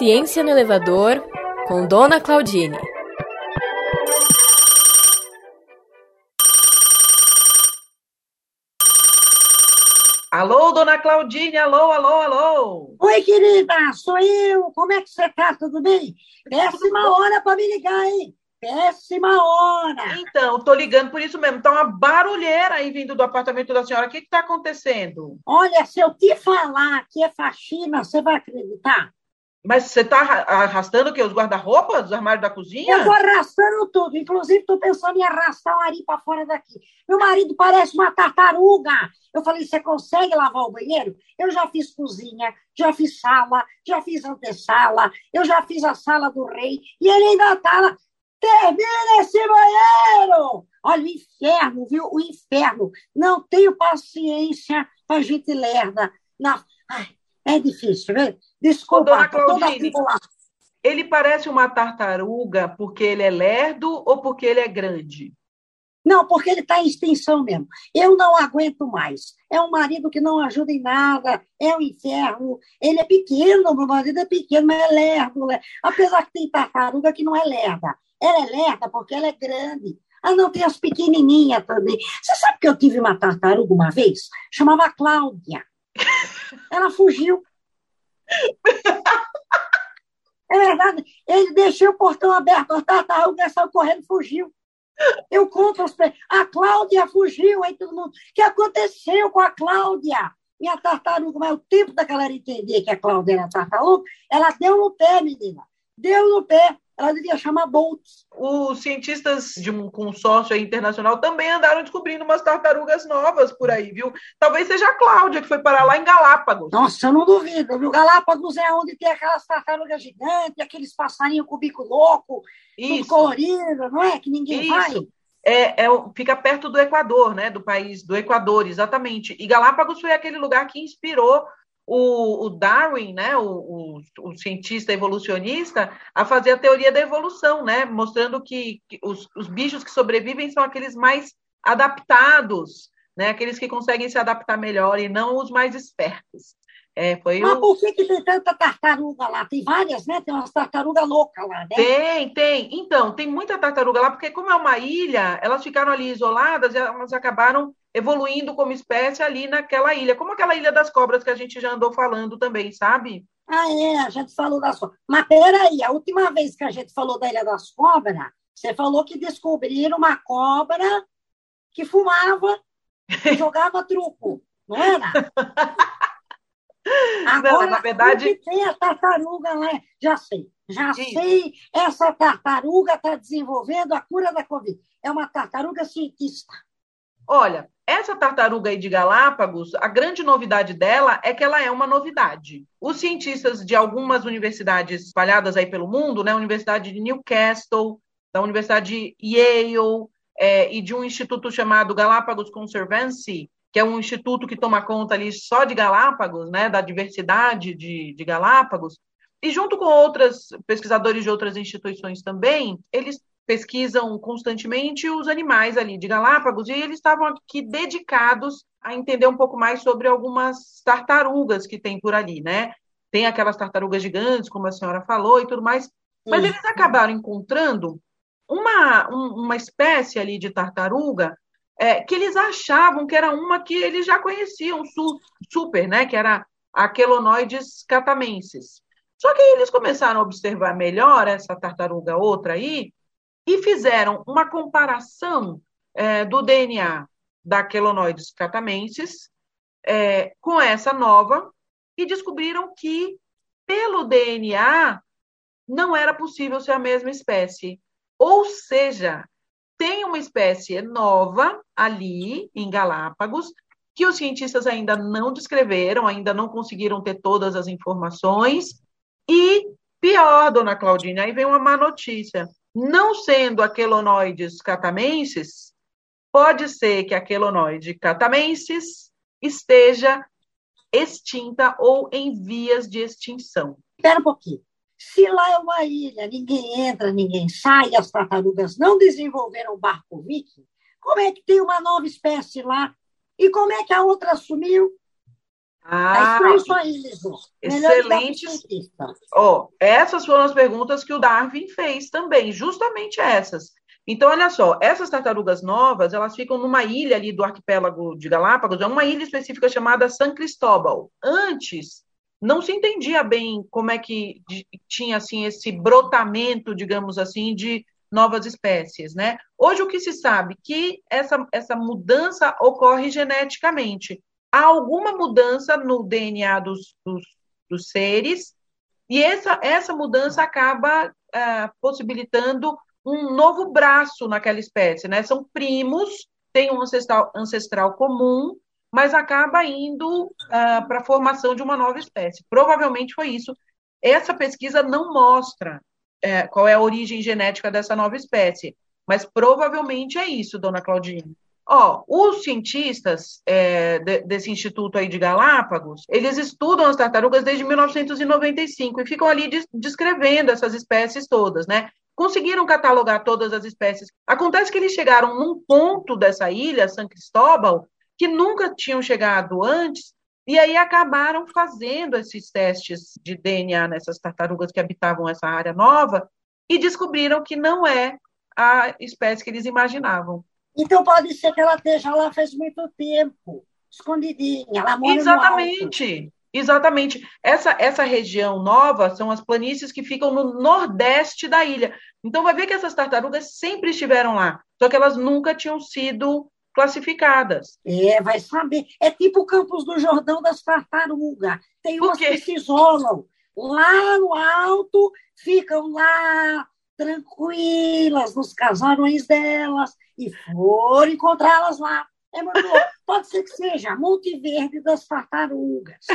Ciência no Elevador, com Dona Claudine. Alô, Dona Claudine, alô, alô, alô. Oi, querida, sou eu. Como é que você tá? Tudo bem? Péssima hora para me ligar, hein? Péssima hora. Então, tô ligando por isso mesmo. Tá uma barulheira aí vindo do apartamento da senhora. O que está acontecendo? Olha, se eu te falar que é faxina, você vai acreditar? Mas você está arrastando o quê? Os guarda-roupas, os armários da cozinha? Eu estou arrastando tudo. Inclusive, estou pensando em arrastar o Ari para fora daqui. Meu marido parece uma tartaruga. Eu falei, você consegue lavar o banheiro? Eu já fiz cozinha, já fiz sala, já fiz antessala, eu já fiz a sala do rei. E ele ainda está lá. Termina esse banheiro! Olha, o inferno, viu? O inferno. Não tenho paciência para gente lerda. Não. Ai, é difícil, viu? Desculpa, Dona Claudine, ele parece uma tartaruga porque ele é lerdo ou porque ele é grande? Não, porque ele está em extinção mesmo. Eu não aguento mais. É um marido que não ajuda em nada, é um inferno. Ele é pequeno, meu marido é pequeno, mas é lerdo. lerdo. Apesar que tem tartaruga que não é lerda. Ela é lerda porque ela é grande. Ah, não, tem as pequenininhas também. Você sabe que eu tive uma tartaruga uma vez? Chamava Cláudia. Ela fugiu. É verdade. Ele deixou o portão aberto, a tartaruga saiu correndo fugiu. Eu conto aos A Cláudia fugiu, aí todo mundo. O que aconteceu com a Cláudia? Minha tartaruga, mas o tempo da galera entender que a Cláudia era tartaruga, ela deu no pé, menina. Deu no pé ela devia chamar Boltz. Os cientistas de um consórcio internacional também andaram descobrindo umas tartarugas novas por aí, viu? Talvez seja a Cláudia, que foi parar lá em Galápagos. Nossa, eu não duvido, viu? Galápagos é onde tem aquelas tartarugas gigantes, aqueles passarinhos com bico louco, Isso. tudo colorido, não é? Que ninguém Isso. vai. É, é, fica perto do Equador, né? Do país do Equador, exatamente. E Galápagos foi aquele lugar que inspirou o, o Darwin, né, o, o, o, cientista evolucionista, a fazer a teoria da evolução, né, mostrando que, que os, os bichos que sobrevivem são aqueles mais adaptados, né, aqueles que conseguem se adaptar melhor e não os mais espertos. É, foi Mas por que, que tem tanta tartaruga lá? Tem várias, né? Tem umas tartarugas loucas lá, né? Tem, tem. Então, tem muita tartaruga lá, porque como é uma ilha, elas ficaram ali isoladas e elas acabaram evoluindo como espécie ali naquela ilha. Como aquela ilha das cobras que a gente já andou falando também, sabe? Ah, é, a gente falou das cobras. Mas peraí, a última vez que a gente falou da Ilha das Cobras, você falou que descobriram uma cobra que fumava e jogava truco, não era? Agora, não, na verdade. tem a tartaruga lá, já sei. Já Sim. sei, essa tartaruga está desenvolvendo a cura da Covid. É uma tartaruga cientista. Olha, essa tartaruga aí de Galápagos, a grande novidade dela é que ela é uma novidade. Os cientistas de algumas universidades espalhadas aí pelo mundo, né, a Universidade de Newcastle, da Universidade de Yale é, e de um instituto chamado Galápagos Conservancy, que é um instituto que toma conta ali só de Galápagos, né, da diversidade de, de Galápagos, e junto com outros pesquisadores de outras instituições também, eles pesquisam constantemente os animais ali de Galápagos e eles estavam aqui dedicados a entender um pouco mais sobre algumas tartarugas que tem por ali, né? Tem aquelas tartarugas gigantes, como a senhora falou e tudo mais, mas eles acabaram encontrando uma, uma espécie ali de tartaruga é, que eles achavam que era uma que eles já conheciam su, super, né? Que era a Quelonoides catamensis. Só que aí eles começaram a observar melhor essa tartaruga outra aí e fizeram uma comparação é, do DNA da Quelonoides catamensis é, com essa nova e descobriram que pelo DNA não era possível ser a mesma espécie. Ou seja, tem uma espécie nova ali em Galápagos que os cientistas ainda não descreveram, ainda não conseguiram ter todas as informações. E pior, dona Claudine, aí vem uma má notícia. Não sendo a Quelonoides catamensis, pode ser que a Quelonoide catamensis esteja extinta ou em vias de extinção. Espera um pouquinho. Se lá é uma ilha, ninguém entra, ninguém sai, as tartarugas não desenvolveram barco viking, como é que tem uma nova espécie lá? E como é que a outra sumiu? Ah, excelente. Oh, essas foram as perguntas que o Darwin fez também, justamente essas. Então, olha só, essas tartarugas novas, elas ficam numa ilha ali do arquipélago de Galápagos, é uma ilha específica chamada San Cristóbal. Antes, não se entendia bem como é que tinha assim esse brotamento, digamos assim, de novas espécies, né? Hoje o que se sabe que essa, essa mudança ocorre geneticamente. Há alguma mudança no DNA dos, dos, dos seres e essa, essa mudança acaba ah, possibilitando um novo braço naquela espécie, né? São primos, têm um ancestral, ancestral comum, mas acaba indo uh, para a formação de uma nova espécie. Provavelmente foi isso. Essa pesquisa não mostra é, qual é a origem genética dessa nova espécie, mas provavelmente é isso, dona Claudine. Ó, os cientistas é, de, desse instituto aí de Galápagos, eles estudam as tartarugas desde 1995 e ficam ali descrevendo essas espécies todas, né? Conseguiram catalogar todas as espécies. Acontece que eles chegaram num ponto dessa ilha, San Cristóbal, que nunca tinham chegado antes, e aí acabaram fazendo esses testes de DNA nessas tartarugas que habitavam essa área nova e descobriram que não é a espécie que eles imaginavam. Então pode ser que ela esteja lá faz muito tempo, escondidinha, ela mora Exatamente. Exatamente. Essa, essa região nova são as planícies que ficam no nordeste da ilha. Então, vai ver que essas tartarugas sempre estiveram lá, só que elas nunca tinham sido classificadas. É, vai saber. É tipo o Campos do Jordão das tartarugas. Tem umas que se isolam lá no alto, ficam lá tranquilas nos casarões delas e foram encontrá-las lá. É Pode ser que seja Monte Verde das tartarugas.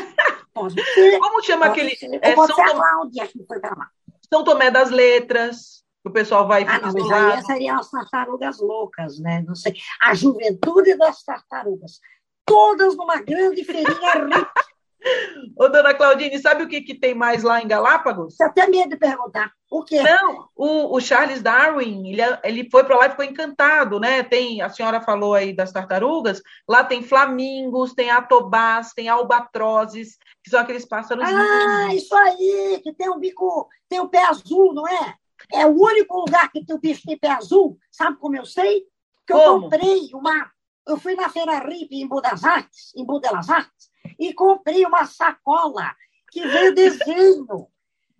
Pode ser. Como chama aquele. Ser. É, pode São ser a Cláudia que foi para lá. São Tomé das Letras o pessoal vai ah, mas aí seriam as tartarugas loucas, né? Não sei. A juventude das tartarugas. Todas numa grande feirinha rica. Ô, dona Claudine, sabe o que, que tem mais lá em Galápagos? Você até medo de perguntar. O quê? Não, o, o Charles Darwin, ele, ele foi para lá e ficou encantado, né? Tem, a senhora falou aí das tartarugas, lá tem flamingos, tem atobás, tem albatrozes, que são aqueles pássaros. Ah, isso aí, que tem um bico, tem o um pé azul, não é? É o único lugar que tem o bicho de pé azul. Sabe como eu sei? Que eu como? comprei uma. Eu fui na Feira RIP em Budas Artes, em Budas Artes, e comprei uma sacola que veio desenho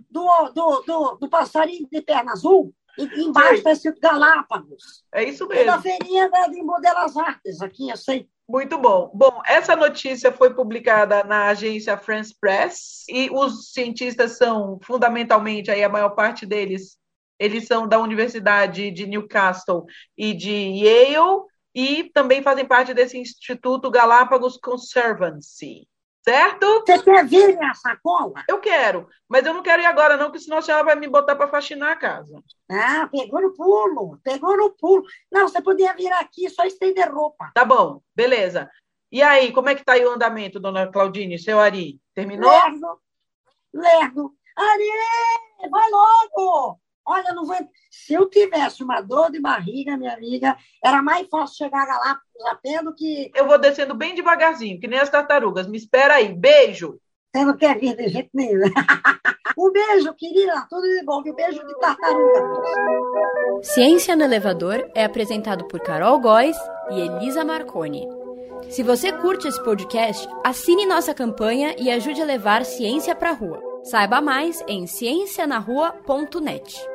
do, do, do, do passarinho de perna azul. E embaixo está escrito Galápagos. É isso mesmo. na feirinha da, de Modelas Artes, aqui, eu sei. Muito bom. Bom, essa notícia foi publicada na agência France Press e os cientistas são fundamentalmente aí a maior parte deles eles são da Universidade de Newcastle e de Yale e também fazem parte desse Instituto Galápagos Conservancy. Certo? Você quer ver minha sacola? Eu quero, mas eu não quero ir agora, não, porque senão a senhora vai me botar para faxinar a casa. Ah, pegou no pulo, pegou no pulo. Não, você podia vir aqui só estender roupa. Tá bom, beleza. E aí, como é que tá aí o andamento, dona Claudine, seu Ari? Terminou? Lerdo, lerdo. Ari, vai logo! Olha, não vou... se eu tivesse uma dor de barriga, minha amiga, era mais fácil chegar lá do que. Eu vou descendo bem devagarzinho, que nem as tartarugas. Me espera aí. Beijo. Você não quer vir de jeito nenhum. um beijo, querida. Tudo de bom. Um beijo de tartaruga. Ciência no Elevador é apresentado por Carol Góes e Elisa Marconi. Se você curte esse podcast, assine nossa campanha e ajude a levar ciência para a rua. Saiba mais em ciencianarrua.net.